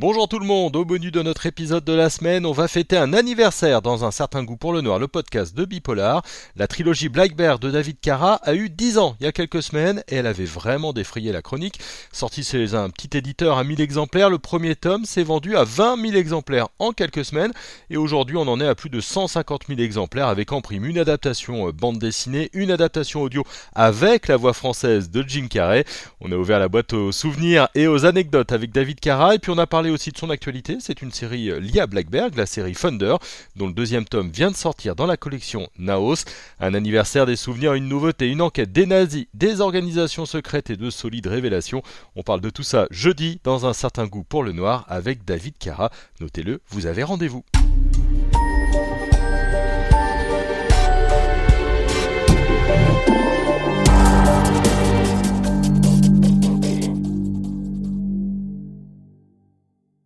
tout le monde, au menu de notre épisode de la semaine, on va fêter un anniversaire dans un certain goût pour le noir, le podcast de Bipolar. La trilogie Black Bear de David Cara a eu 10 ans il y a quelques semaines et elle avait vraiment défrayé la chronique. Sorti chez un petit éditeur à 1000 exemplaires, le premier tome s'est vendu à 20 000 exemplaires en quelques semaines et aujourd'hui on en est à plus de 150 000 exemplaires avec en prime une adaptation euh, bande dessinée, une adaptation audio avec la voix française de Jim Carrey. On a ouvert la boîte aux souvenirs et aux anecdotes avec David Cara et puis on a parlé aussi de son actualité. C'est une série euh, liée à Blackberg, la série Thunder, dont le deuxième tome vient de sortir dans la collection Naos. Un anniversaire des souvenirs, une nouveauté, une enquête des nazis, des organisations secrètes et de solides révélations. On parle de tout ça jeudi dans un certain goût pour le noir avec David Cara. Notez-le, vous avez rendez-vous.